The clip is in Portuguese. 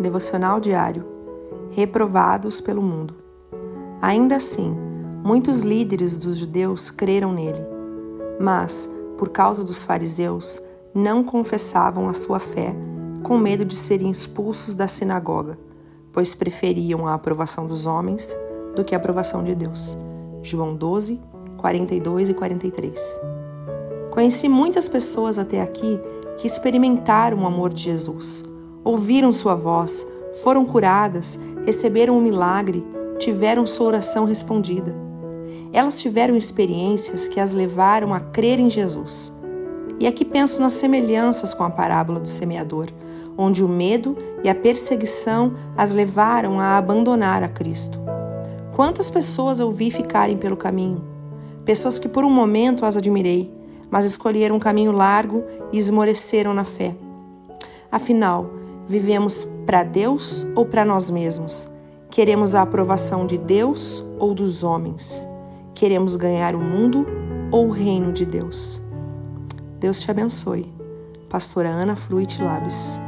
Devocional diário. Reprovados pelo mundo. Ainda assim, muitos líderes dos judeus creram nele, mas, por causa dos fariseus, não confessavam a sua fé, com medo de serem expulsos da sinagoga, pois preferiam a aprovação dos homens do que a aprovação de Deus. João 12, 42 e 43. Conheci muitas pessoas até aqui que experimentaram o amor de Jesus, ouviram sua voz, foram curadas, receberam um milagre, tiveram sua oração respondida. Elas tiveram experiências que as levaram a crer em Jesus. E aqui penso nas semelhanças com a parábola do semeador, onde o medo e a perseguição as levaram a abandonar a Cristo. Quantas pessoas eu vi ficarem pelo caminho? Pessoas que por um momento as admirei, mas escolheram um caminho largo e esmoreceram na fé. Afinal, vivemos para Deus ou para nós mesmos? Queremos a aprovação de Deus ou dos homens? Queremos ganhar o mundo ou o reino de Deus? Deus te abençoe. Pastora Ana Fruit Labes.